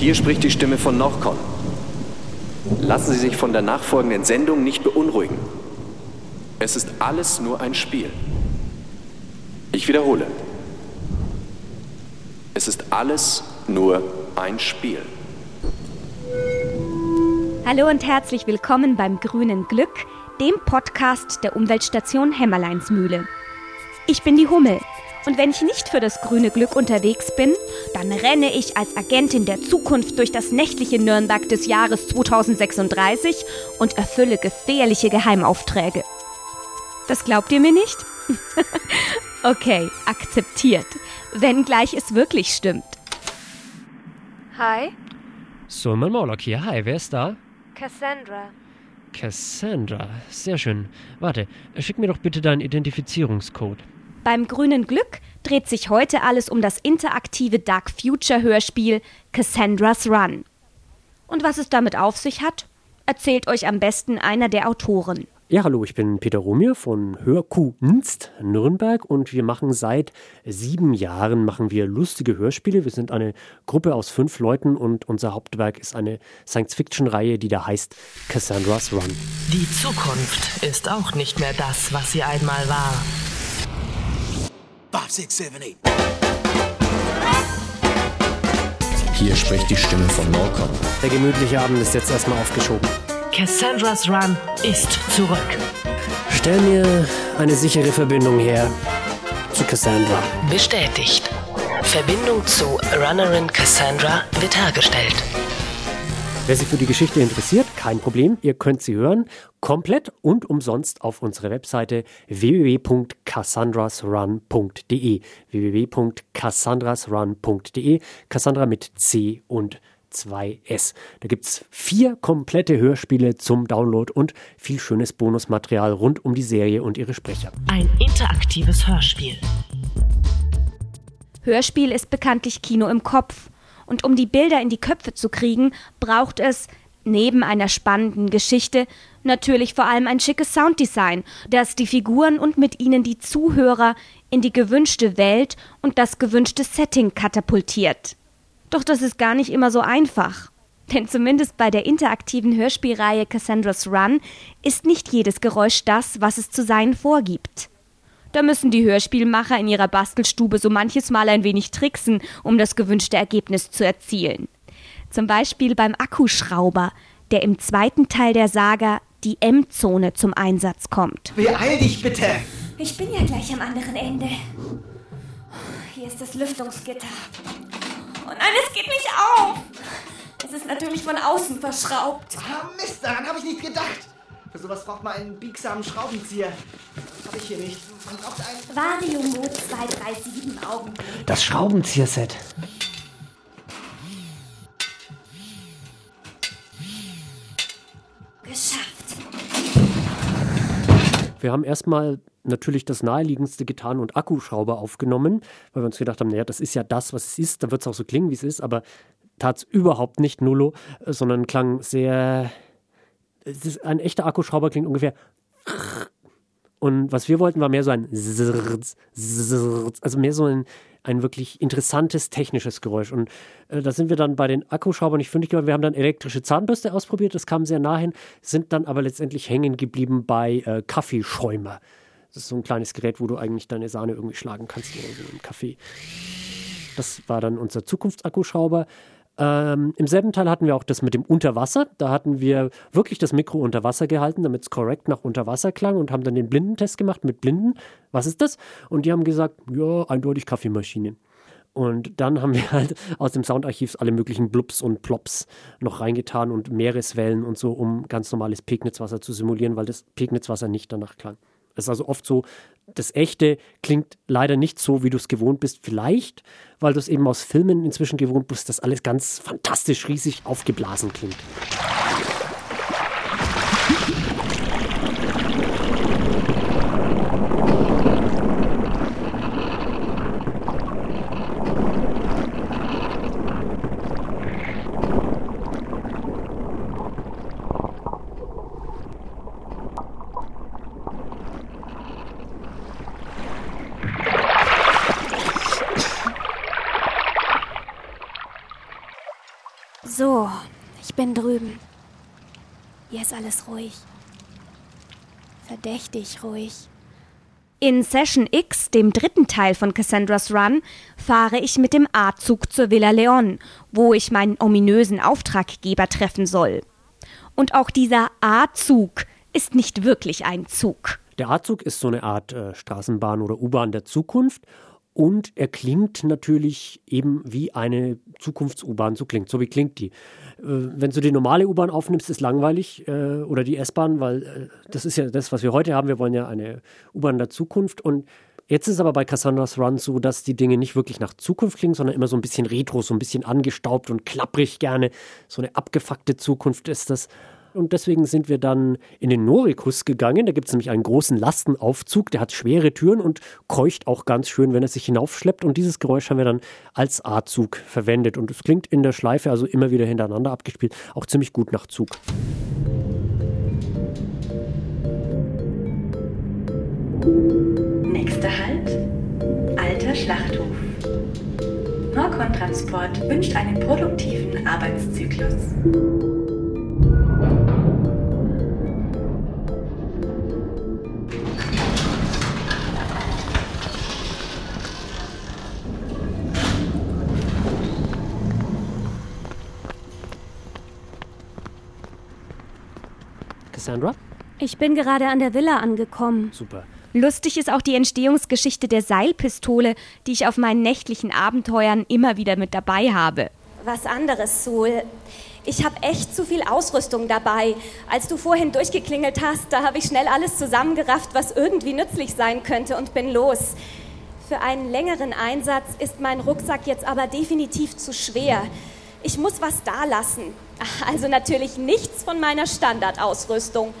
Hier spricht die Stimme von Norcon. Lassen Sie sich von der nachfolgenden Sendung nicht beunruhigen. Es ist alles nur ein Spiel. Ich wiederhole. Es ist alles nur ein Spiel. Hallo und herzlich willkommen beim Grünen Glück, dem Podcast der Umweltstation Hämmerleinsmühle. Ich bin die Hummel und wenn ich nicht für das grüne Glück unterwegs bin, dann renne ich als Agentin der Zukunft durch das nächtliche Nürnberg des Jahres 2036 und erfülle gefährliche Geheimaufträge. Das glaubt ihr mir nicht? okay, akzeptiert. Wenngleich es wirklich stimmt. Hi, So, mein Maulock hier. Hi, wer ist da? Cassandra. Cassandra. Sehr schön. Warte, schick mir doch bitte deinen Identifizierungscode. Beim grünen Glück dreht sich heute alles um das interaktive Dark Future Hörspiel Cassandra's Run. Und was es damit auf sich hat, erzählt euch am besten einer der Autoren. Ja, hallo, ich bin Peter Romir von Hörkunst Nürnberg und wir machen seit sieben Jahren machen wir lustige Hörspiele. Wir sind eine Gruppe aus fünf Leuten und unser Hauptwerk ist eine Science-Fiction-Reihe, die da heißt Cassandra's Run. Die Zukunft ist auch nicht mehr das, was sie einmal war. Hier spricht die Stimme von Norcon. Der gemütliche Abend ist jetzt erstmal aufgeschoben. Cassandra's Run ist zurück. Stell mir eine sichere Verbindung her zu Cassandra. Bestätigt. Verbindung zu Runnerin Cassandra wird hergestellt. Wer sich für die Geschichte interessiert, kein Problem, ihr könnt sie hören, komplett und umsonst auf unserer Webseite www.cassandrasrun.de www.cassandrasrun.de Cassandra mit C und 2S. Da gibt's vier komplette Hörspiele zum Download und viel schönes Bonusmaterial rund um die Serie und ihre Sprecher. Ein interaktives Hörspiel. Hörspiel ist bekanntlich Kino im Kopf. Und um die Bilder in die Köpfe zu kriegen, braucht es, neben einer spannenden Geschichte, natürlich vor allem ein schickes Sounddesign, das die Figuren und mit ihnen die Zuhörer in die gewünschte Welt und das gewünschte Setting katapultiert. Doch das ist gar nicht immer so einfach. Denn zumindest bei der interaktiven Hörspielreihe Cassandra's Run ist nicht jedes Geräusch das, was es zu sein vorgibt. Da müssen die Hörspielmacher in ihrer Bastelstube so manches Mal ein wenig tricksen, um das gewünschte Ergebnis zu erzielen. Zum Beispiel beim Akkuschrauber, der im zweiten Teil der Saga die M-Zone zum Einsatz kommt. Beeil dich bitte. Ich bin ja gleich am anderen Ende. Hier ist das Lüftungsgitter. Oh nein, es geht nicht auf. Es ist natürlich von außen verschraubt. Ah, Mist, daran habe ich nicht gedacht. Für sowas braucht man einen biegsamen Schraubenzieher. Habe ich hier nicht. Man braucht einen. Variomod 237 Augenblick. Das Schraubenzieherset. Geschafft. Wir haben erstmal natürlich das naheliegendste getan und Akkuschrauber aufgenommen, weil wir uns gedacht haben, naja, das ist ja das, was es ist, da wird es auch so klingen, wie es ist, aber tat es überhaupt nicht nullo, äh, sondern klang sehr. Es ist, ein echter Akkuschrauber klingt ungefähr. Und was wir wollten, war mehr so ein also mehr so ein, ein wirklich interessantes technisches Geräusch. Und äh, da sind wir dann bei den Akkuschraubern nicht fündig geworden. Wir haben dann elektrische Zahnbürste ausprobiert, das kam sehr nah hin, sind dann aber letztendlich hängen geblieben bei äh, Kaffeeschäumer. Das ist so ein kleines Gerät, wo du eigentlich deine Sahne irgendwie schlagen kannst oder so im Kaffee. Das war dann unser Zukunftsakkuschrauber. Ähm, Im selben Teil hatten wir auch das mit dem Unterwasser. Da hatten wir wirklich das Mikro unter Wasser gehalten, damit es korrekt nach Unterwasser klang und haben dann den Blindentest gemacht mit Blinden. Was ist das? Und die haben gesagt, ja, eindeutig Kaffeemaschine. Und dann haben wir halt aus dem Soundarchiv alle möglichen Blups und Plops noch reingetan und Meereswellen und so, um ganz normales Pegnitzwasser zu simulieren, weil das Pegnitzwasser nicht danach klang. Es ist also oft so, das Echte klingt leider nicht so, wie du es gewohnt bist. Vielleicht, weil du es eben aus Filmen inzwischen gewohnt bist, dass alles ganz fantastisch riesig aufgeblasen klingt. So, ich bin drüben. Hier ist alles ruhig. Verdächtig ruhig. In Session X, dem dritten Teil von Cassandra's Run, fahre ich mit dem A-Zug zur Villa Leon, wo ich meinen ominösen Auftraggeber treffen soll. Und auch dieser A-Zug ist nicht wirklich ein Zug. Der A-Zug ist so eine Art äh, Straßenbahn oder U-Bahn der Zukunft und er klingt natürlich eben wie eine Zukunfts-U-Bahn, so klingt, so wie klingt die. Äh, wenn du die normale U-Bahn aufnimmst, ist langweilig äh, oder die S-Bahn, weil äh, das ist ja das, was wir heute haben. Wir wollen ja eine U-Bahn der Zukunft und Jetzt ist aber bei Cassandra's Run so, dass die Dinge nicht wirklich nach Zukunft klingen, sondern immer so ein bisschen retro, so ein bisschen angestaubt und klapprig gerne. So eine abgefuckte Zukunft ist das. Und deswegen sind wir dann in den Norikus gegangen. Da gibt es nämlich einen großen Lastenaufzug, der hat schwere Türen und keucht auch ganz schön, wenn er sich hinaufschleppt. Und dieses Geräusch haben wir dann als A-Zug verwendet. Und es klingt in der Schleife, also immer wieder hintereinander abgespielt, auch ziemlich gut nach Zug. Nächster Halt, Alter Schlachthof. Norcon Transport wünscht einen produktiven Arbeitszyklus. Cassandra? Ich bin gerade an der Villa angekommen. Super. Lustig ist auch die Entstehungsgeschichte der Seilpistole, die ich auf meinen nächtlichen Abenteuern immer wieder mit dabei habe. Was anderes, Sul. Ich habe echt zu viel Ausrüstung dabei. Als du vorhin durchgeklingelt hast, da habe ich schnell alles zusammengerafft, was irgendwie nützlich sein könnte und bin los. Für einen längeren Einsatz ist mein Rucksack jetzt aber definitiv zu schwer. Ich muss was dalassen. Also natürlich nichts von meiner Standardausrüstung.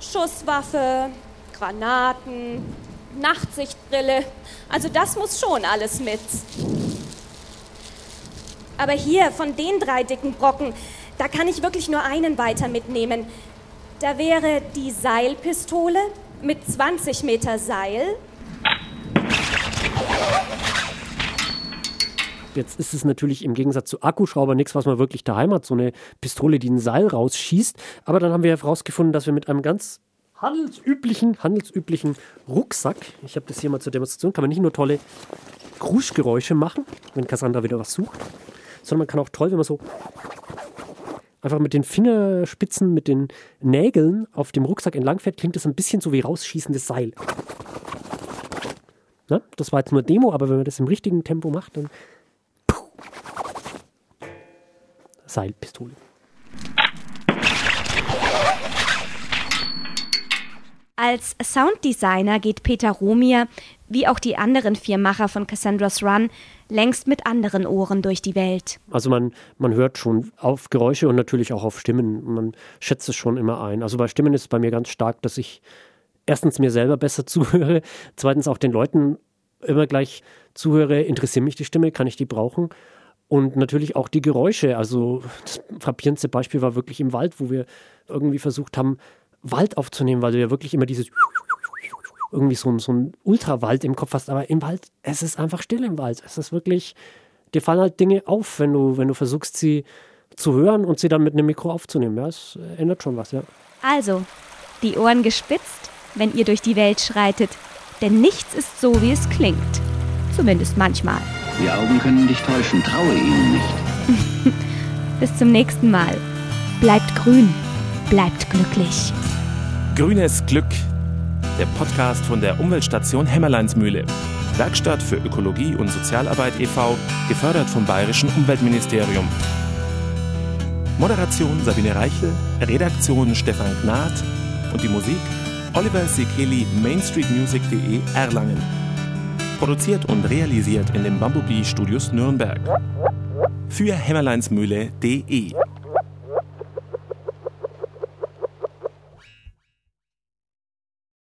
Schusswaffe, Granaten, Nachtsichtbrille. Also das muss schon alles mit. Aber hier, von den drei dicken Brocken, da kann ich wirklich nur einen weiter mitnehmen. Da wäre die Seilpistole mit 20 Meter Seil. Jetzt ist es natürlich im Gegensatz zu Akkuschrauber nichts, was man wirklich daheim hat, so eine Pistole, die ein Seil rausschießt. Aber dann haben wir herausgefunden, dass wir mit einem ganz handelsüblichen, handelsüblichen Rucksack, ich habe das hier mal zur Demonstration, kann man nicht nur tolle Kruschgeräusche machen, wenn Cassandra wieder was sucht, sondern man kann auch toll, wenn man so einfach mit den Fingerspitzen, mit den Nägeln auf dem Rucksack entlangfährt, klingt das ein bisschen so wie rausschießendes Seil. Na, das war jetzt nur Demo, aber wenn man das im richtigen Tempo macht, dann Seilpistole. Als Sounddesigner geht Peter Romier, wie auch die anderen vier Macher von Cassandra's Run, längst mit anderen Ohren durch die Welt. Also man, man hört schon auf Geräusche und natürlich auch auf Stimmen. Man schätzt es schon immer ein. Also bei Stimmen ist es bei mir ganz stark, dass ich erstens mir selber besser zuhöre, zweitens auch den Leuten immer gleich zuhöre, interessiert mich die Stimme, kann ich die brauchen? Und natürlich auch die Geräusche. Also das frappierendste Beispiel war wirklich im Wald, wo wir irgendwie versucht haben, Wald aufzunehmen, weil du ja wirklich immer dieses irgendwie so, so ein Ultrawald im Kopf hast. Aber im Wald, es ist einfach still im Wald. Es ist wirklich, dir fallen halt Dinge auf, wenn du, wenn du versuchst, sie zu hören und sie dann mit einem Mikro aufzunehmen. Ja, es ändert schon was, ja. Also, die Ohren gespitzt, wenn ihr durch die Welt schreitet. Denn nichts ist so, wie es klingt. Zumindest manchmal. Die Augen können dich täuschen, traue ihnen nicht. Bis zum nächsten Mal. Bleibt grün, bleibt glücklich. Grünes Glück, der Podcast von der Umweltstation Hämmerleinsmühle. Werkstatt für Ökologie und Sozialarbeit e.V., gefördert vom Bayerischen Umweltministerium. Moderation Sabine Reichel, Redaktion Stefan Gnad und die Musik Oliver Sekeli, mainstreetmusic.de Erlangen. Produziert und realisiert in den Bumblebee Studios Nürnberg. Für hämmerleinsmühle.de